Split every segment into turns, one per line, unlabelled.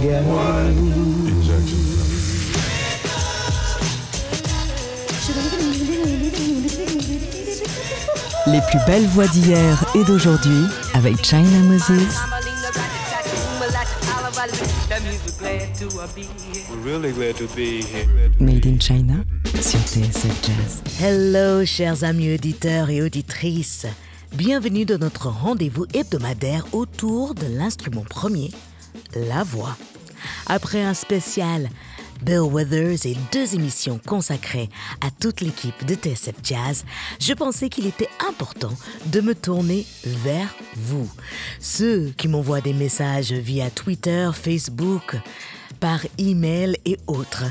Les plus belles voix d'hier et d'aujourd'hui avec China Moses. Made in China sur TSF Jazz.
Hello, chers amis auditeurs et auditrices. Bienvenue dans notre rendez-vous hebdomadaire autour de l'instrument premier, la voix. Après un spécial Bill Withers et deux émissions consacrées à toute l'équipe de TSF Jazz, je pensais qu'il était important de me tourner vers vous, ceux qui m'envoient des messages via Twitter, Facebook, par email et autres,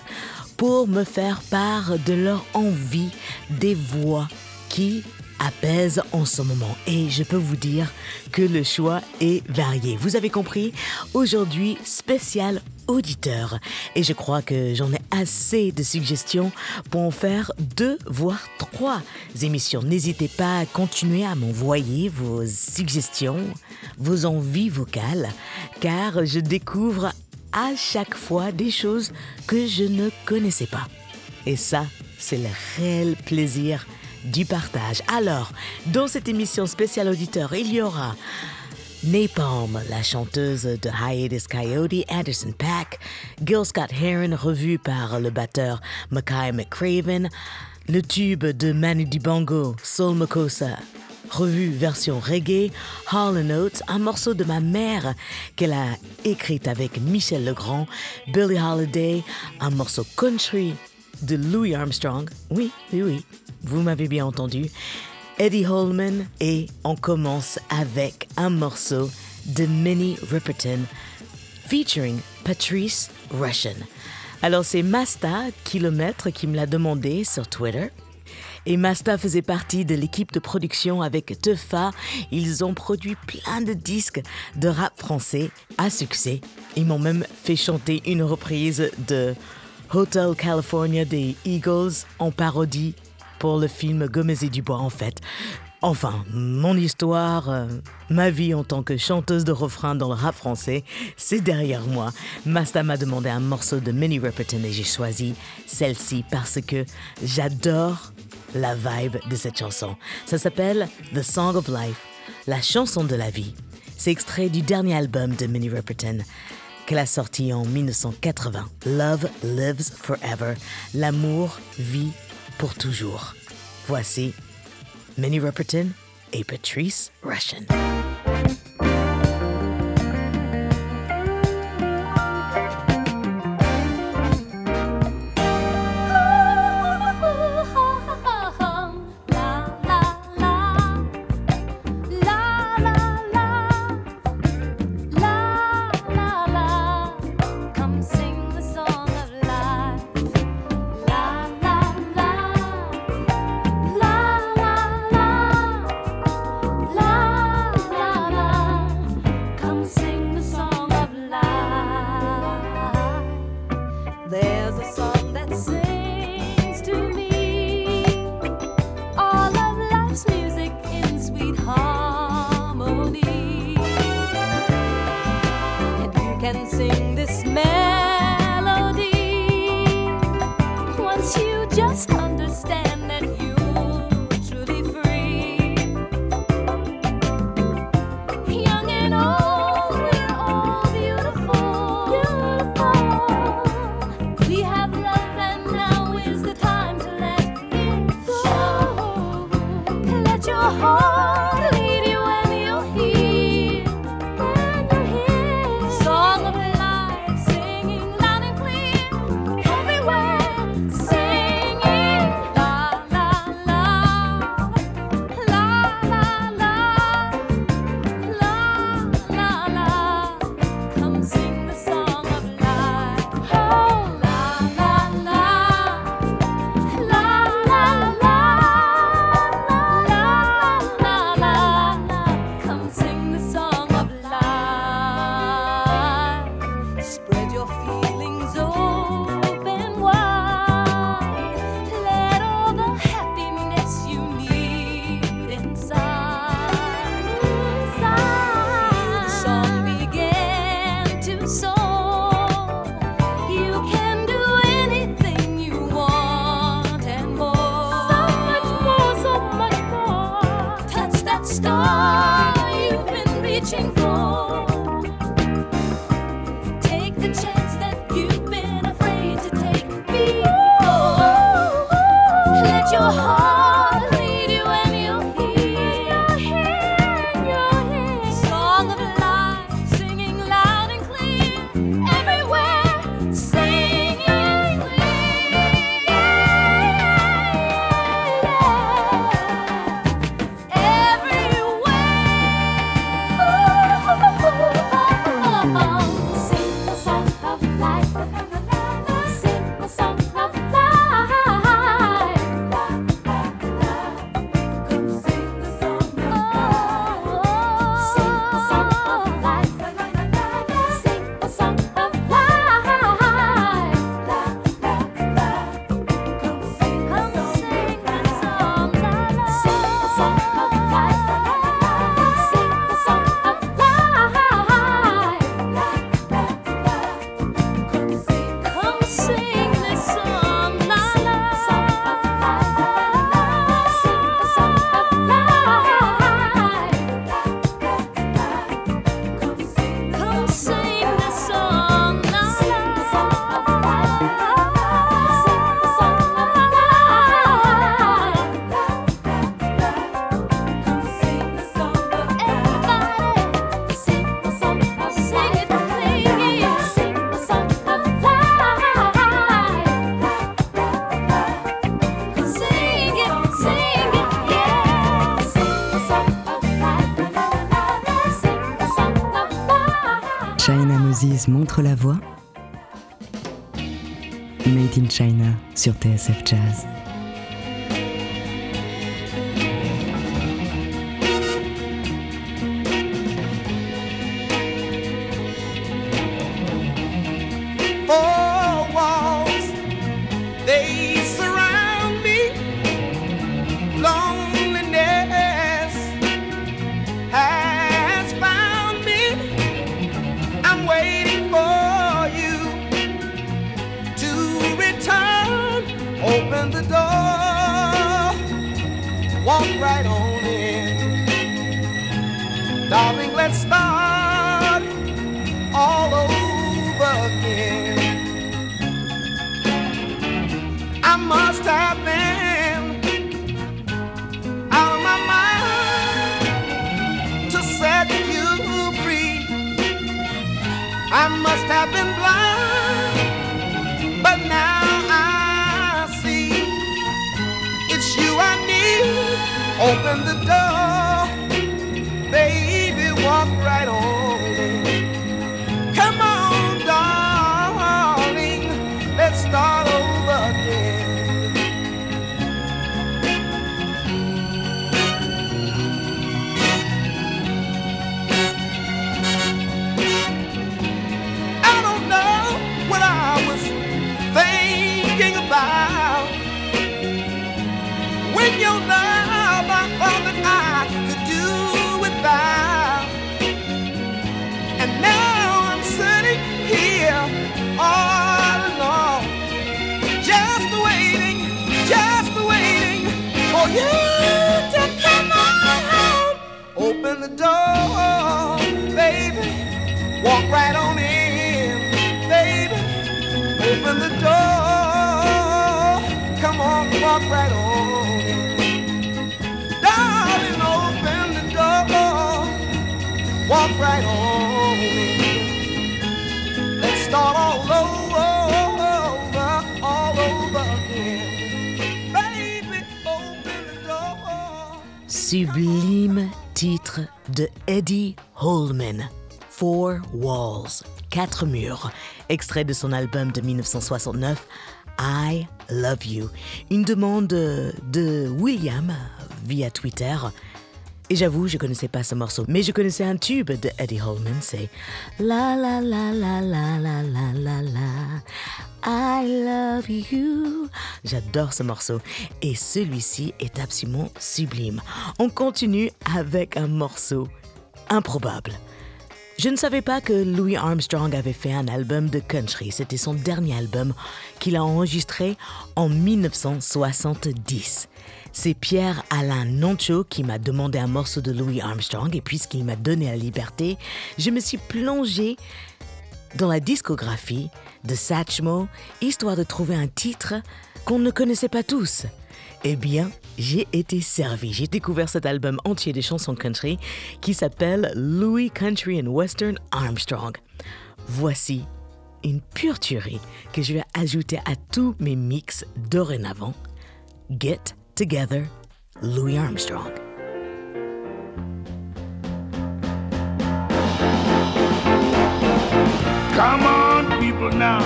pour me faire part de leur envie des voix qui apaisent en ce moment. Et je peux vous dire que le choix est varié. Vous avez compris? Aujourd'hui, spécial auditeur. Et je crois que j'en ai assez de suggestions pour en faire deux, voire trois émissions. N'hésitez pas à continuer à m'envoyer vos suggestions, vos envies vocales, car je découvre à chaque fois des choses que je ne connaissais pas. Et ça, c'est le réel plaisir du partage. Alors, dans cette émission spéciale auditeur, il y aura Napalm, la chanteuse de Hiatus Coyote, Anderson Pack, Gil Scott Heron, revu par le batteur Mackay McCraven, le tube de Manu Dibango, Soul Makosa, revu version reggae, Hall Notes, un morceau de ma mère qu'elle a écrit avec Michel Legrand, Billie Holiday, un morceau country de Louis Armstrong, oui, oui, oui, vous m'avez bien entendu, Eddie Holman et on commence avec un morceau de Minnie Riperton featuring Patrice Russian. Alors c'est Masta Kilomètre qui me l'a demandé sur Twitter. Et Masta faisait partie de l'équipe de production avec Tefa. Ils ont produit plein de disques de rap français à succès. Ils m'ont même fait chanter une reprise de Hotel California des Eagles en parodie pour le film Gomez et Dubois en fait. Enfin, mon histoire, euh, ma vie en tant que chanteuse de refrain dans le rap français, c'est derrière moi. Masta m'a demandé un morceau de Minnie Riperton et j'ai choisi celle-ci parce que j'adore la vibe de cette chanson. Ça s'appelle The Song of Life, la chanson de la vie. C'est extrait du dernier album de Minnie Riperton qu'elle a sorti en 1980, Love Lives Forever, l'amour vit pour toujours. Voici Minnie Riperton et Patrice Russian.
Sur TSF Jazz. must have been out of my mind to set you free. I must have been blind, but now I see it's you I need. Open the door.
Sublime titre de Eddie Holman, Four Walls, Quatre murs, extrait de son album de 1969, I Love You. Une demande de William via Twitter. Et j'avoue, je connaissais pas ce morceau, mais je connaissais un tube de Eddie Holman, c'est La la la la la la la la la I love you. J'adore ce morceau et celui-ci est absolument sublime. On continue avec un morceau improbable. Je ne savais pas que Louis Armstrong avait fait un album de country. C'était son dernier album qu'il a enregistré en 1970. C'est Pierre-Alain Noncho qui m'a demandé un morceau de Louis Armstrong et puisqu'il m'a donné la liberté, je me suis plongée dans la discographie de Satchmo, histoire de trouver un titre qu'on ne connaissait pas tous. Eh bien, j'ai été servi. J'ai découvert cet album entier de chansons country qui s'appelle Louis Country and Western Armstrong. Voici une pure tuerie que je vais ajouter à tous mes mix dorénavant. Get Together, Louis Armstrong.
Come on, people now,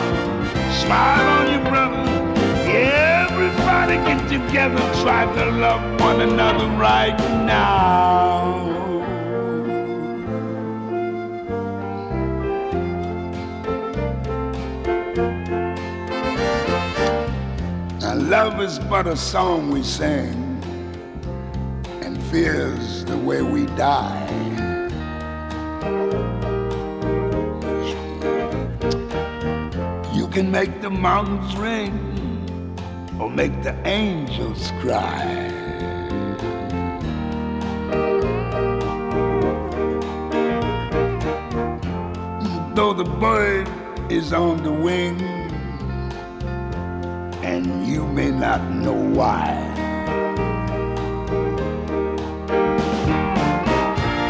smile on your brother. Everybody get together, try to love one another right now. Love is but a song we sing, and fear's the way we die. You can make the mountains ring or make the angels cry. Though the bird is on the wing, not know why.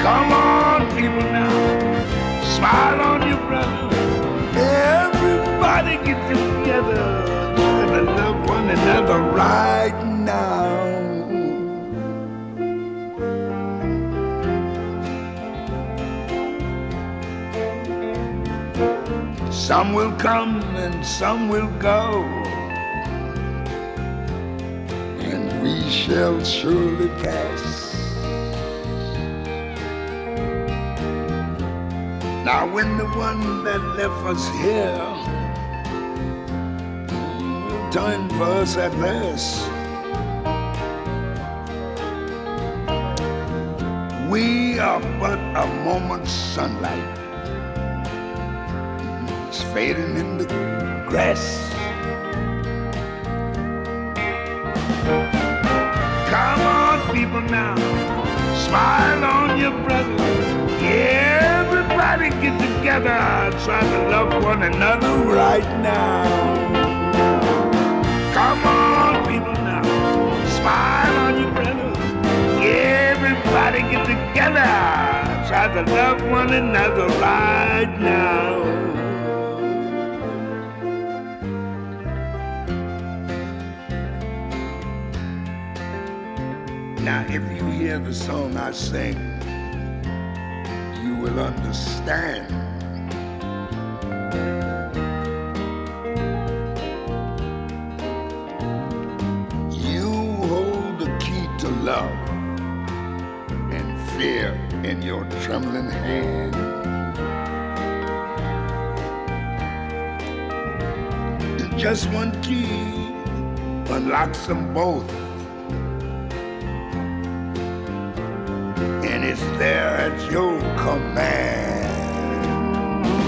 Come on, people now, smile on your brother. Everybody get together and love one another right now. Some will come and some will go. Shall surely pass. Now, when the one that left us here turn for us at last, we are but a moment's sunlight. It's fading in the grass. People now, smile on your brother. Everybody get together, try to love one another right now. Come on, people now, smile on your brother. Everybody get together, try to love one another right now. Now, if you hear the song I sing, you will understand. You hold the key to love and fear in your trembling hand. Just one key unlocks them both. There at your command.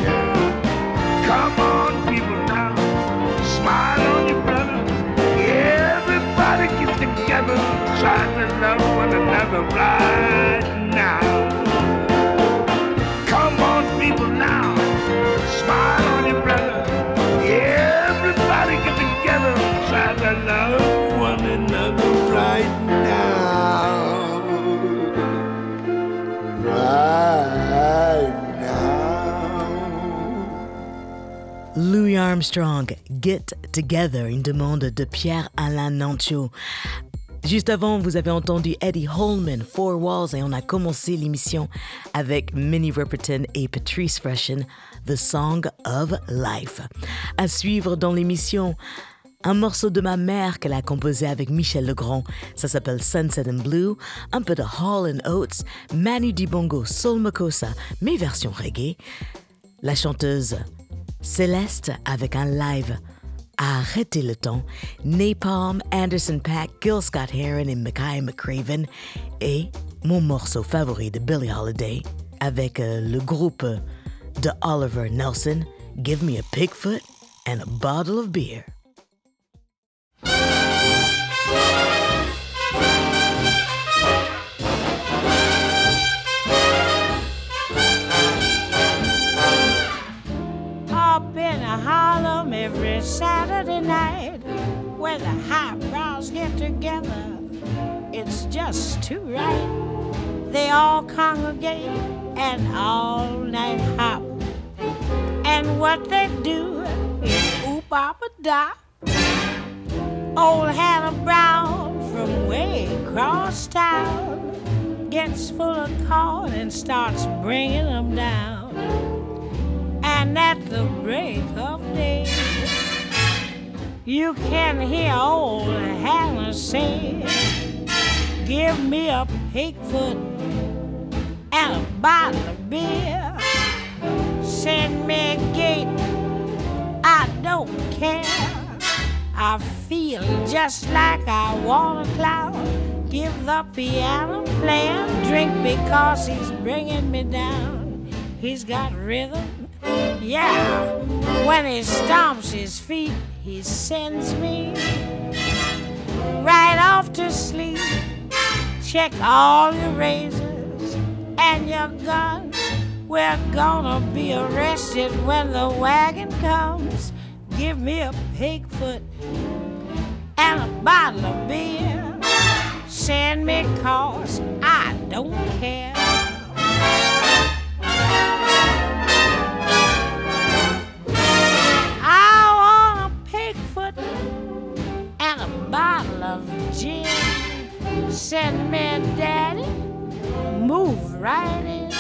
Yeah. Come on, people now, smile on your brother. Everybody get together, try to love one another right now. Come on, people now, smile on your brother. Everybody get together, try to love
Louis Armstrong, Get Together, une demande de Pierre-Alain Nancho. Juste avant, vous avez entendu Eddie Holman, Four Walls, et on a commencé l'émission avec Minnie Riperton et Patrice Freshen, The Song of Life. À suivre dans l'émission, un morceau de ma mère qu'elle a composé avec Michel Legrand. Ça s'appelle Sunset and Blue. Un peu de Hall and Oates, Manu Dibongo, Soul Makossa, mes versions reggae. La chanteuse Céleste avec un live à arrêter le temps. Napalm, Anderson Pack, Gil Scott Heron et Mackay McCraven. Et mon morceau favori de Billie Holiday avec euh, le groupe de Oliver Nelson, Give Me a Pigfoot and a Bottle of Beer.
Every Saturday night where the highbrows get together
it's just too right. They all congregate and all night hop. And what they do is oop a dop. Old Hannah Brown from way across town gets full of corn and starts bringing them down. And at the break of you can hear old Hannah say, Give me a pig foot and a bottle of beer. Send me a gate, I don't care. I feel just like I want a cloud. Give the piano player a drink because he's bringing me down. He's got rhythm, yeah. When he stomps his feet, he sends me right off to sleep. Check all your razors and your guns. We're gonna be arrested when the wagon comes. Give me a pig foot and a bottle of beer. Send me cause I don't care. Gin. Send me, daddy, move right in.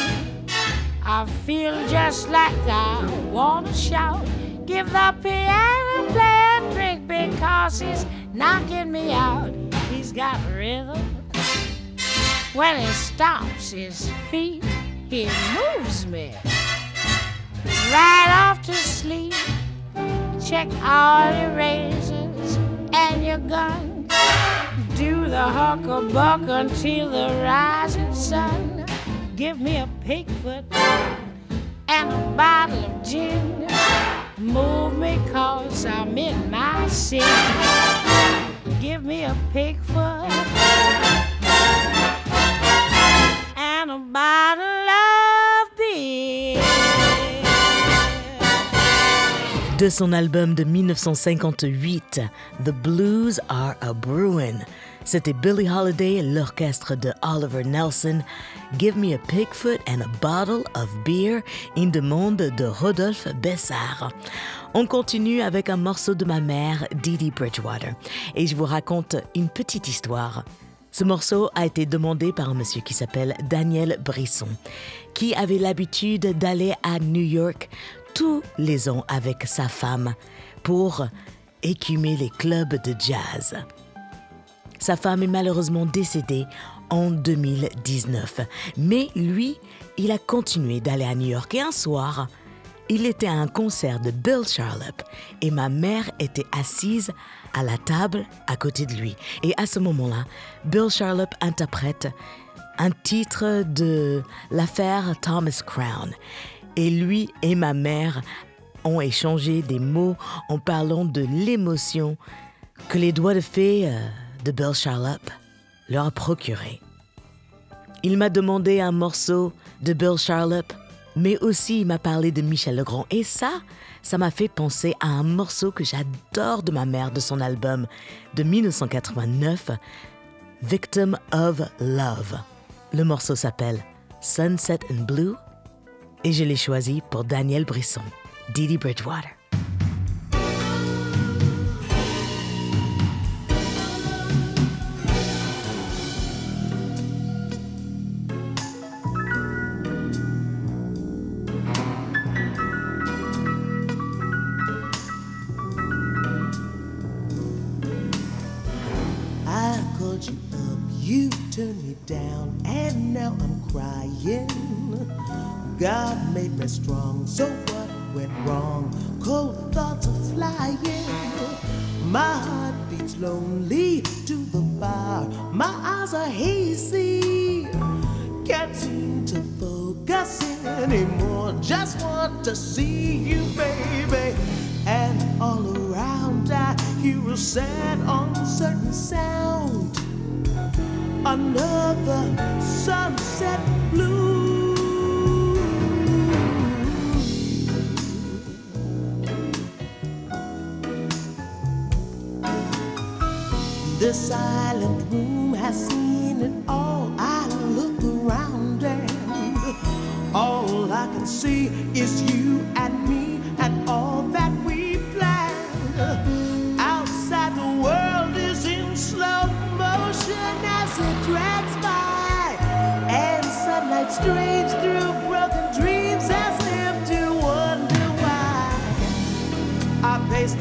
I feel just like I wanna shout. Give the piano player a drink because he's knocking me out. He's got rhythm. When he stomps his feet, he moves me right off to sleep. Check all your razors and your guns. The hucklebuck until the rising sun. Give me a pig foot and a bottle of gin. Move me cause I'm in my sin. Give me a pig foot and a bottle of beer.
De son album de 1958, The Blues Are a Brewin', c'était Billie Holiday et l'orchestre de Oliver Nelson, Give Me a Pigfoot and a Bottle of Beer, in demande de Rodolphe Bessard. On continue avec un morceau de ma mère, Didi Bridgewater, et je vous raconte une petite histoire. Ce morceau a été demandé par un monsieur qui s'appelle Daniel Brisson, qui avait l'habitude d'aller à New York tous les ans avec sa femme pour écumer les clubs de jazz. Sa femme est malheureusement décédée en 2019, mais lui, il a continué d'aller à New York et un soir, il était à un concert de Bill Charlap et ma mère était assise à la table à côté de lui. Et à ce moment-là, Bill Charlap interprète un titre de l'affaire Thomas Crown. Et lui et ma mère ont échangé des mots en parlant de l'émotion que les doigts de fée euh, de Bill Charlap leur a procuré. Il m'a demandé un morceau de Bill Charlap, mais aussi il m'a parlé de Michel Legrand. Et ça, ça m'a fait penser à un morceau que j'adore de ma mère de son album de 1989, Victim of Love. Le morceau s'appelle Sunset in Blue et je l'ai choisi pour Daniel Brisson, Didi Bridgewater.
Lonely to the bar. My eyes are hazy. Can't seem to focus anymore. Just want to see you, baby. And all around I hear a sad, uncertain sound. Another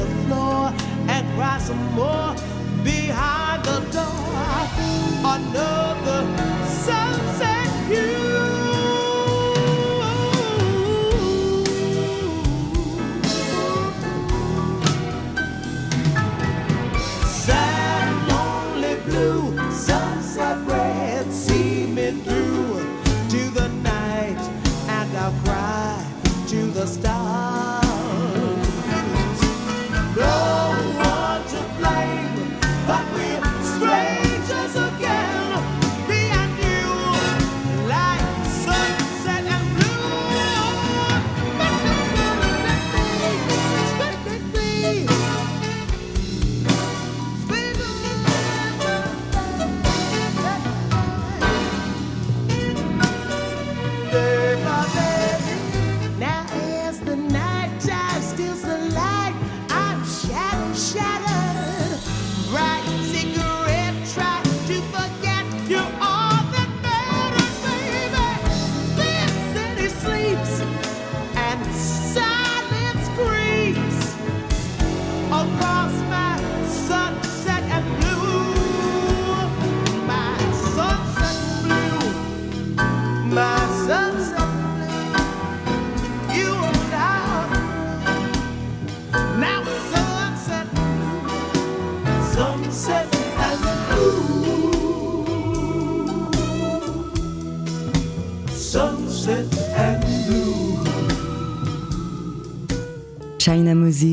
the floor and cry some more behind the door. Another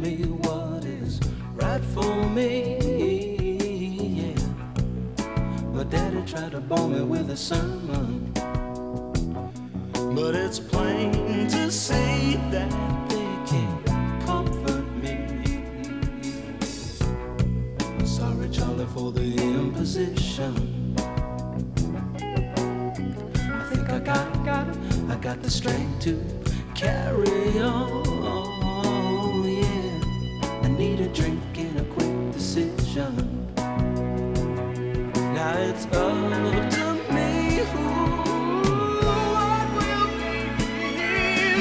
Me what is right for me. Yeah. My daddy tried to bore me with a sermon. But it's plain to see that they can't comfort me. Sorry, Charlie, for the imposition. I think I got, got, I got the strength to carry on.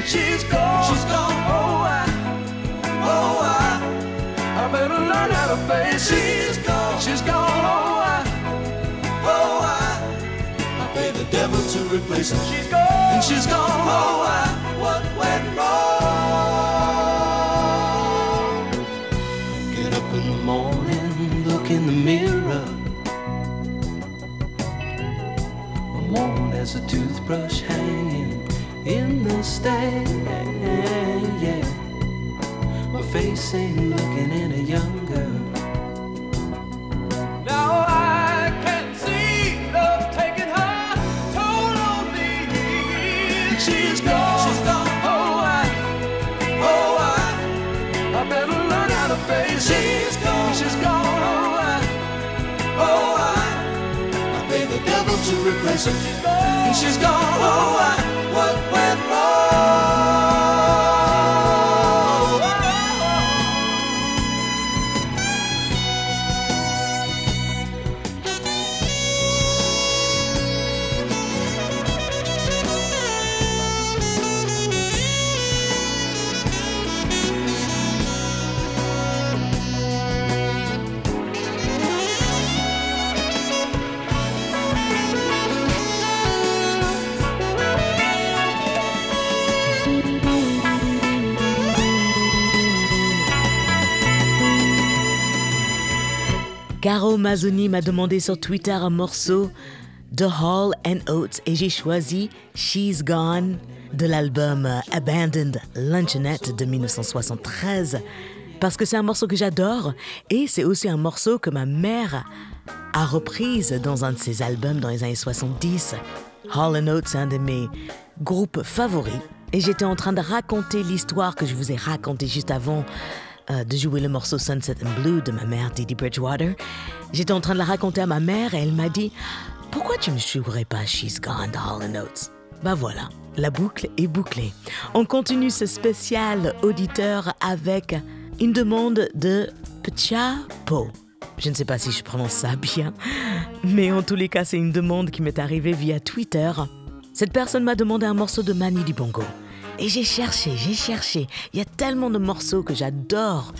She's gone, she's gone. Oh, I, oh, I, I better learn how to face. She's gone, she's gone. Oh, I, oh, I. I pay the devil to replace her. She's gone. And she's gone. Oh, I, as a toothbrush hanging in the stand. Yeah. My face ain't looking any younger. Now I can see love taking her toll on me. She's gone. She's gone. Oh, I, oh, I, I better learn how to face. She's gone. She's gone. Oh, I, oh, I, I pay the devil to replace her. She's gone. Oh, I,
Caro Mazzoni m'a demandé sur Twitter un morceau de Hall and Oates et j'ai choisi She's Gone de l'album Abandoned Luncheonette de 1973 parce que c'est un morceau que j'adore et c'est aussi un morceau que ma mère a reprise dans un de ses albums dans les années 70. Hall Oates, c'est un de mes groupes favoris et j'étais en train de raconter l'histoire que je vous ai racontée juste avant euh, de jouer le morceau Sunset and Blue de ma mère Didi Bridgewater. J'étais en train de la raconter à ma mère et elle m'a dit Pourquoi tu ne jouerais pas She's Gone de Hall Oates? Bah voilà, la boucle est bouclée. On continue ce spécial auditeur avec une demande de Pchapo. Je ne sais pas si je prononce ça bien, mais en tous les cas, c'est une demande qui m'est arrivée via Twitter. Cette personne m'a demandé un morceau de Mani Bongo. Et j'ai cherché, j'ai cherché. Il y a tellement de morceaux que j'adore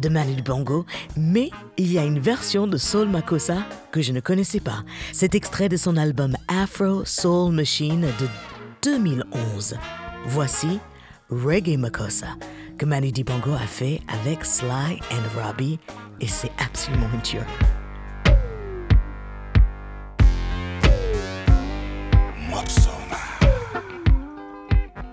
de Manu Bongo, mais il y a une version de Soul Makossa que je ne connaissais pas. C'est extrait de son album Afro Soul Machine de 2011. Voici Reggae Makossa que Manu Bongo a fait avec Sly and Robbie et c'est absolument une.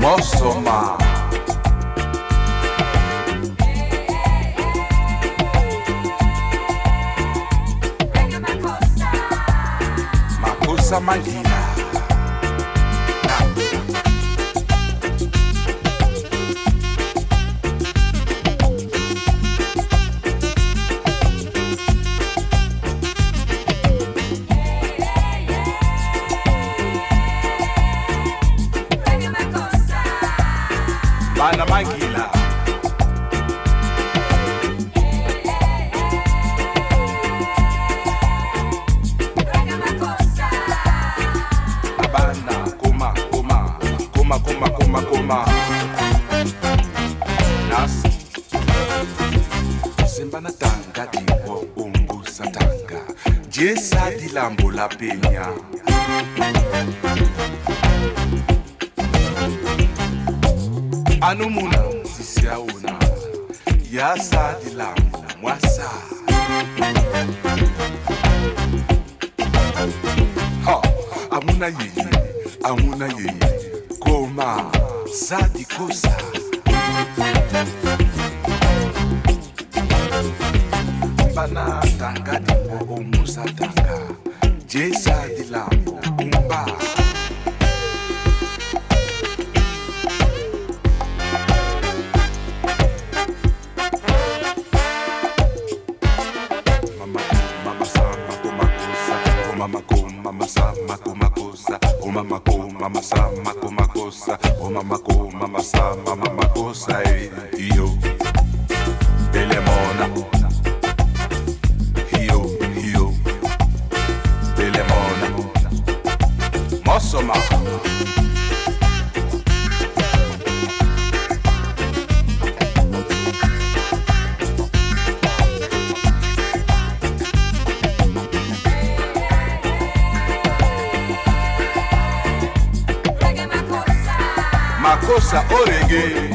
Mossoma. Makusa Manguinho. Bana Magila. Bana Kuma Kuma Kuma Kuma Kuma Kuma. Nas. Sembana tanga diwo umbu satanga. Jesa di lambo la peña. Anumuna sisiyauna yasa dilambo mwasa ha amuna yeye amuna yeye. Koma sadikosa
dança o reggae.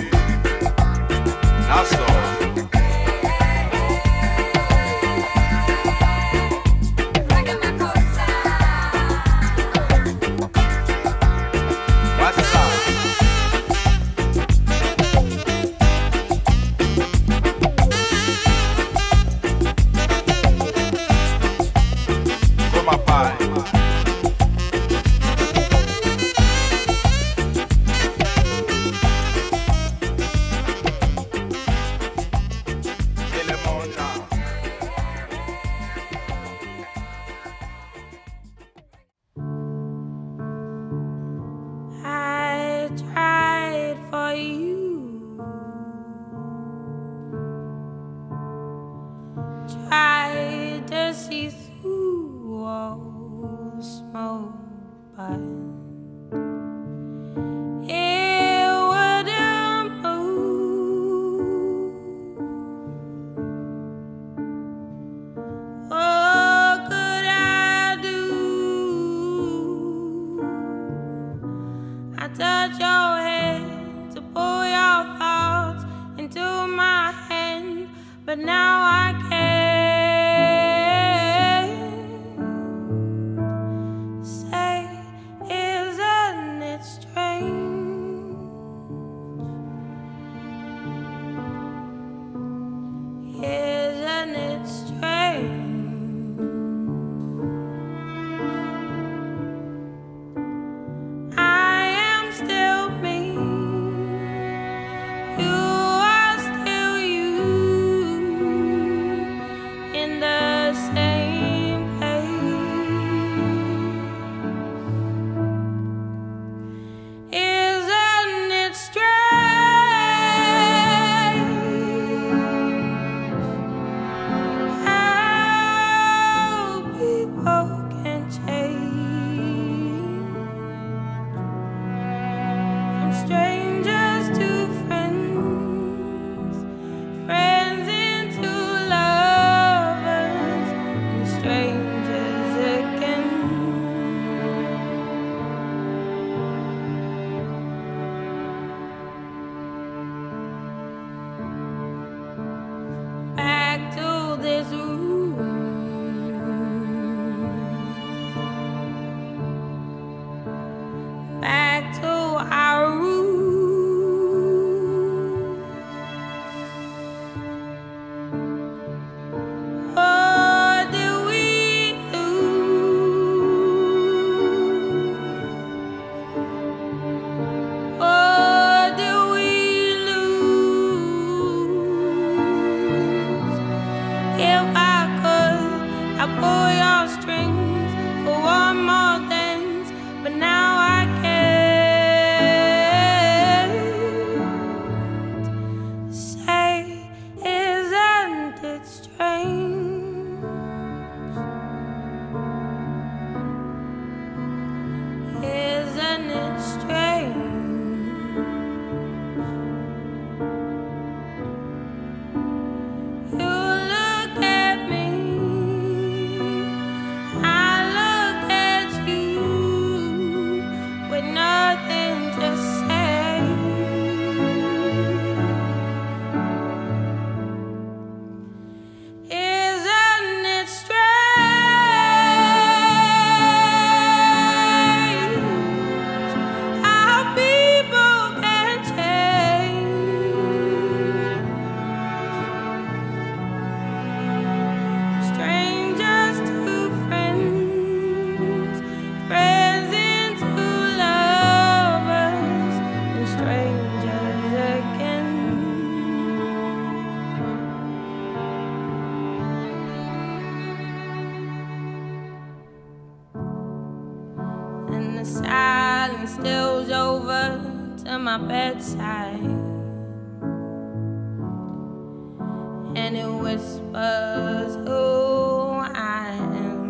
whispers who I am.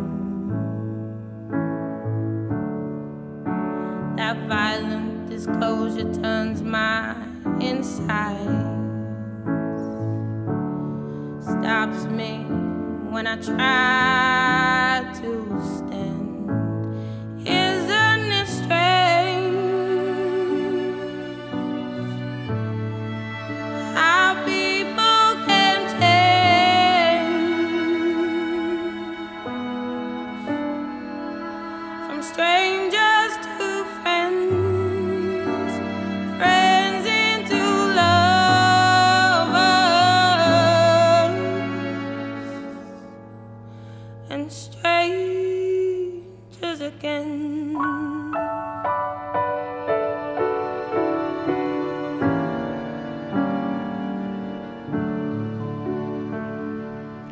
That violent disclosure turns my insides, stops me when I try.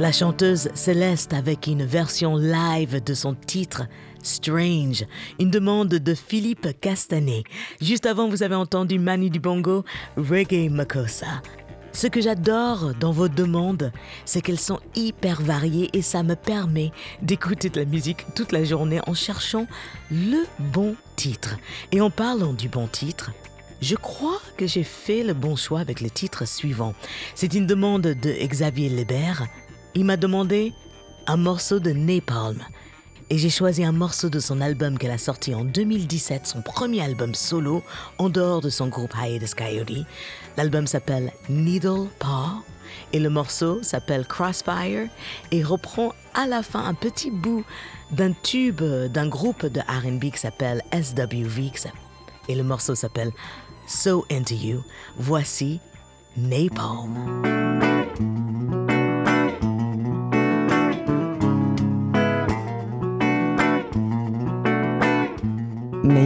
La chanteuse Céleste avec une version live de son titre Strange, une demande de Philippe Castanet. Juste avant, vous avez entendu Manu Dibongo, Reggae Makossa. Ce que j'adore dans vos demandes, c'est qu'elles sont hyper variées et ça me permet d'écouter de la musique toute la journée en cherchant le bon titre. Et en parlant du bon titre, je crois que j'ai fait le bon choix avec le titre suivant. C'est une demande de Xavier Lebert, il m'a demandé un morceau de Napalm. Et j'ai choisi un morceau de son album qu'elle a sorti en 2017, son premier album solo, en dehors de son groupe Hiatus Coyote. L'album s'appelle Needle Paw et le morceau s'appelle Crossfire et reprend à la fin un petit bout d'un tube d'un groupe de RB qui s'appelle SWV et le morceau s'appelle So Into You. Voici Napalm.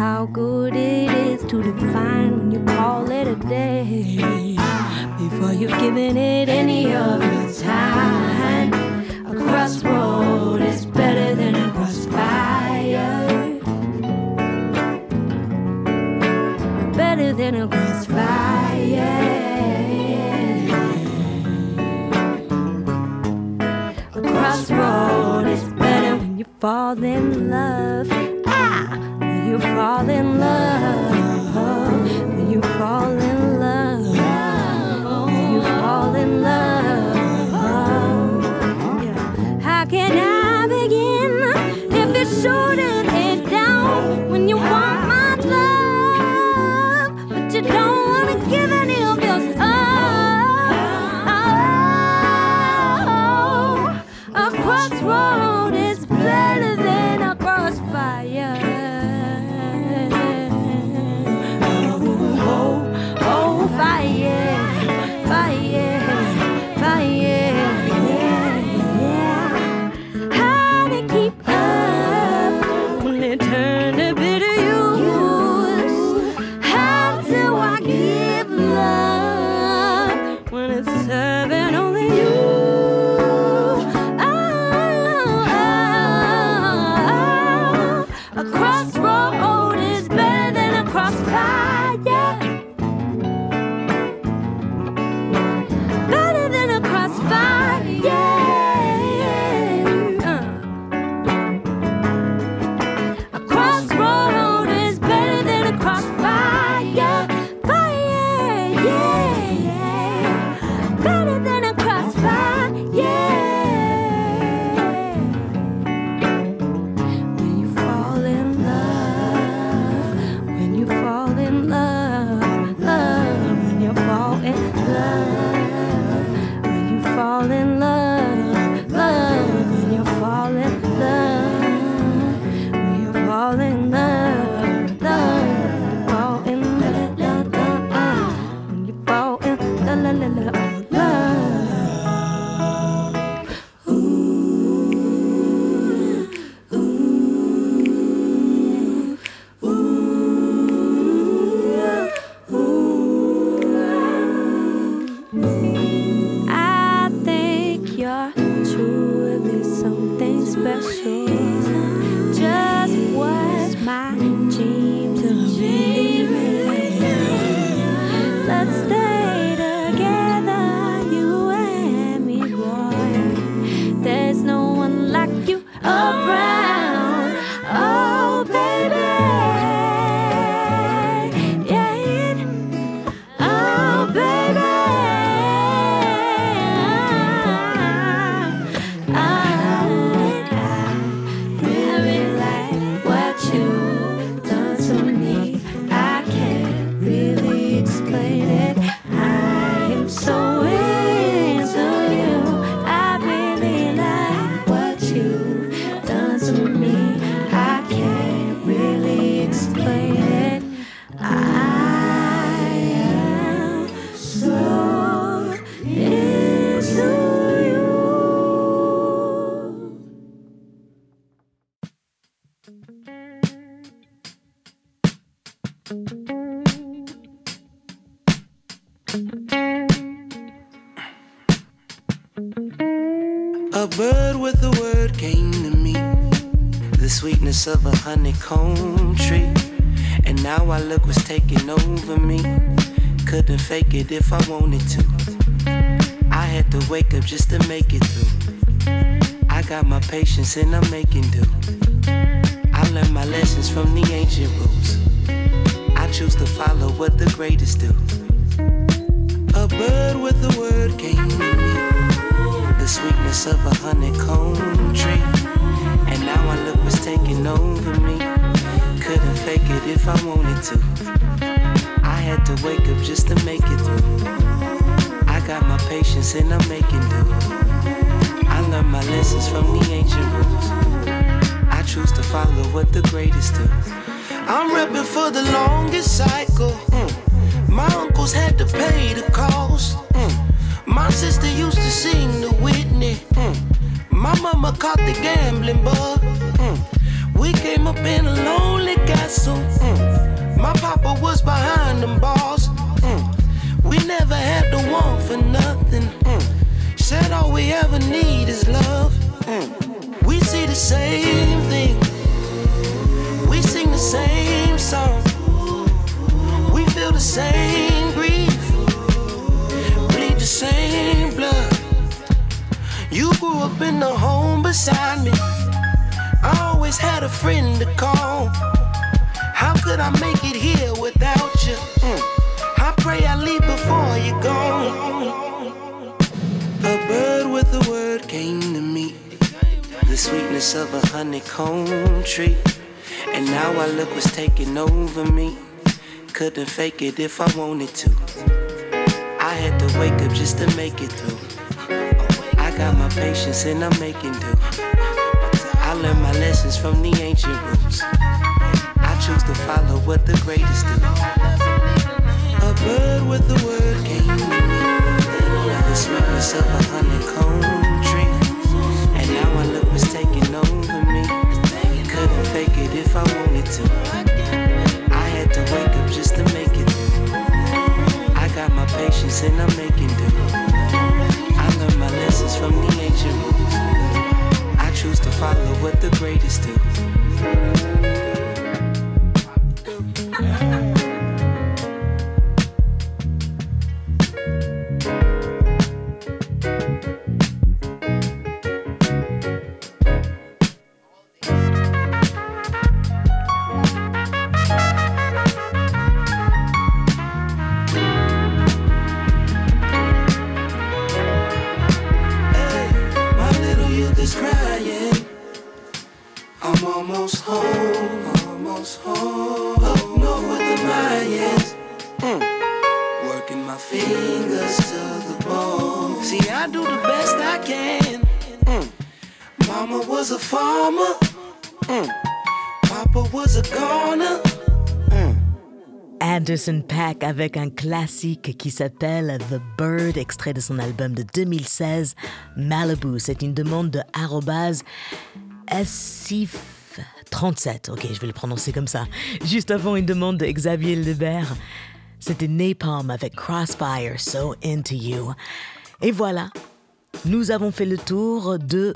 How good it is to define when you call it a day before you've given it any of your time? A crossroad is better than a crossfire. better than a crossfire. A crossroad is better when you fall in love. You fall in love. love. A
bird with a word came to me, the sweetness of a honeycomb tree. And now I look what's taking over me. Couldn't fake it if I wanted to. I had to wake up just to make it through. I got my patience and I'm making do. I learned my lessons from the ancient rules. I choose to follow what the greatest do. A bird with a word came to me, the sweetness of a honeycomb tree. And now I look what's taking over me. Couldn't fake it if I wanted to. I had to wake up just to make it through. I got my patience and I'm making do. I learned my lessons from the ancient rules. Choose to follow what the greatest do. I'm repping for the longest cycle. Mm. My uncles had to pay the cost. Mm. My sister used to sing the Whitney. Mm. My mama caught the gambling bug. Mm. We came up in a lonely castle. Mm. My papa was behind them bars. Mm. We never had to want for nothing. Said all we ever need is love. We see the same same grief. Bleed the same blood. You grew up in the home beside me. I always had a friend to call. How could I make it here without you? Mm. I pray I leave before you gone. A bird with a word came to me. The sweetness of a honeycomb tree. And now I look what's taking over me. Couldn't fake it if I wanted to. I had to wake up just to make it through. I got my patience and I'm making do. I learned my lessons from the ancient rules. I choose to follow what the greatest do. A bird with a word came me. The sweetness of a honeycomb tree. And now I look what's taking over me. Couldn't fake it if I wanted to. My and I'm making do. I learned my lessons from the ancient. I choose to follow what the greatest do. Crying. I'm almost home, almost home. Up north with the Mayans. Mm. Working my fingers to the bone. See, I do the best I can. Mm. Mama was a farmer. Mm. Papa was a goner.
Anderson Pack avec un classique qui s'appelle The Bird, extrait de son album de 2016, Malibu. C'est une demande de arrobase SIF37. Ok, je vais le prononcer comme ça. Juste avant une demande de Xavier Lebert. C'était Napalm avec Crossfire, So Into You. Et voilà, nous avons fait le tour de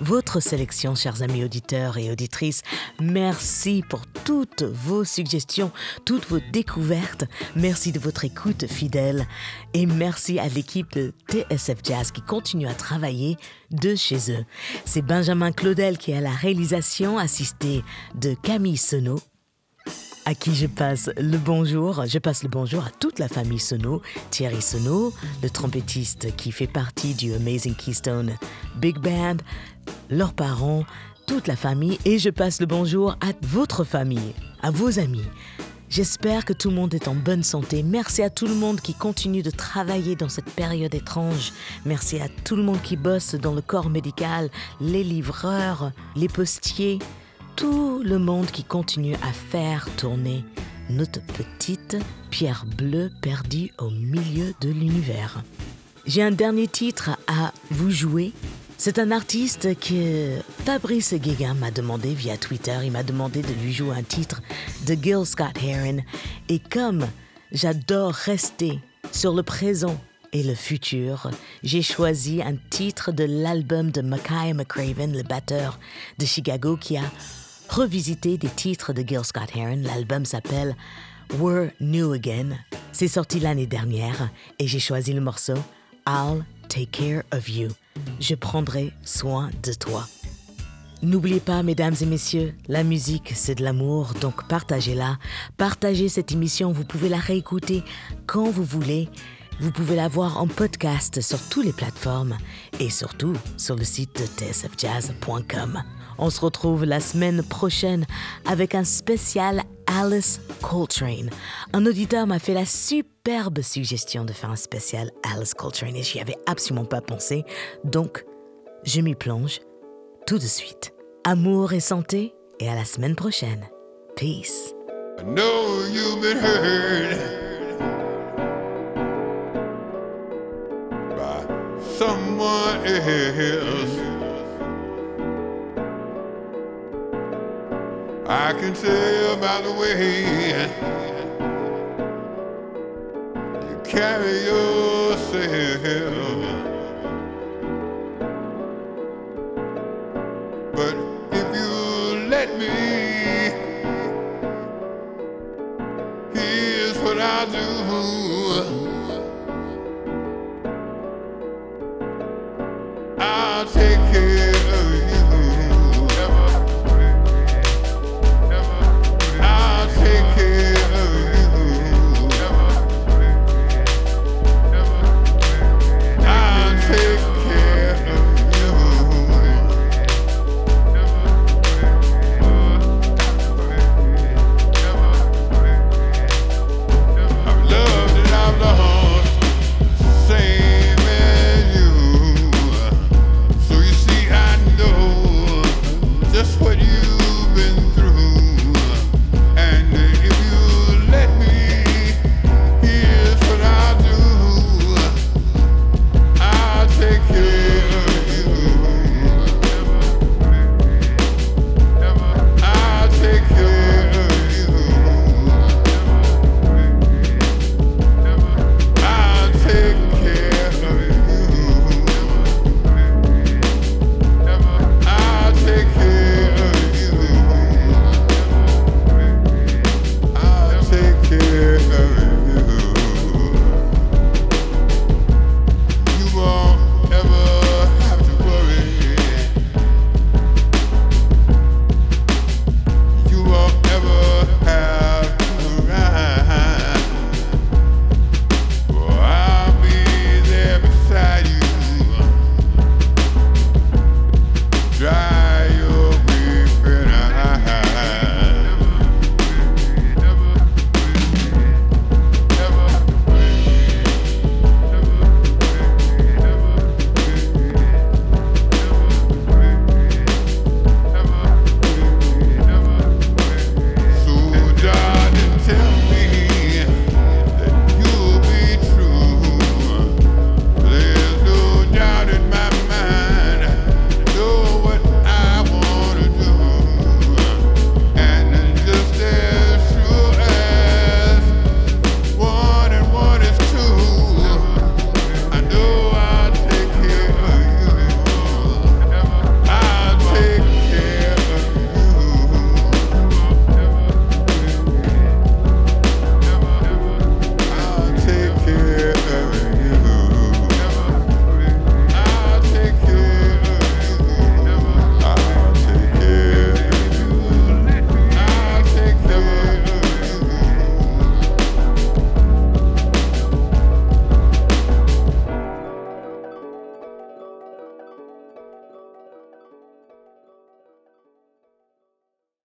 votre sélection, chers amis auditeurs et auditrices. Merci pour toutes vos suggestions, toutes vos découvertes. Merci de votre écoute fidèle. Et merci à l'équipe de TSF Jazz qui continue à travailler de chez eux. C'est Benjamin Claudel qui est à la réalisation, assisté de Camille Senot à qui je passe le bonjour. Je passe le bonjour à toute la famille Sono, Thierry Sono, le trompettiste qui fait partie du Amazing Keystone Big Band, leurs parents, toute la famille, et je passe le bonjour à votre famille, à vos amis. J'espère que tout le monde est en bonne santé. Merci à tout le monde qui continue de travailler dans cette période étrange. Merci à tout le monde qui bosse dans le corps médical, les livreurs, les postiers, tout le monde qui continue à faire tourner notre petite pierre bleue perdue au milieu de l'univers. J'ai un dernier titre à vous jouer. C'est un artiste que Fabrice Guéguin m'a demandé via Twitter. Il m'a demandé de lui jouer un titre de Gil Scott Heron. Et comme j'adore rester sur le présent et le futur, j'ai choisi un titre de l'album de Mackay McCraven, le batteur de Chicago, qui a revisité des titres de Gil Scott Heron. L'album s'appelle We're New Again. C'est sorti l'année dernière et j'ai choisi le morceau I'll Take Care of You. Je prendrai soin de toi. N'oubliez pas, mesdames et messieurs, la musique, c'est de l'amour, donc partagez-la. Partagez cette émission, vous pouvez la réécouter quand vous voulez. Vous pouvez la voir en podcast sur toutes les plateformes et surtout sur le site de tsfjazz.com. On se retrouve la semaine prochaine avec un spécial Alice Coltrane. Un auditeur m'a fait la superbe suggestion de faire un spécial Alice Coltrane et j'y avais absolument pas pensé. Donc, je m'y plonge tout de suite. Amour et santé et à la semaine prochaine. Peace.
I can tell by the way you carry yourself.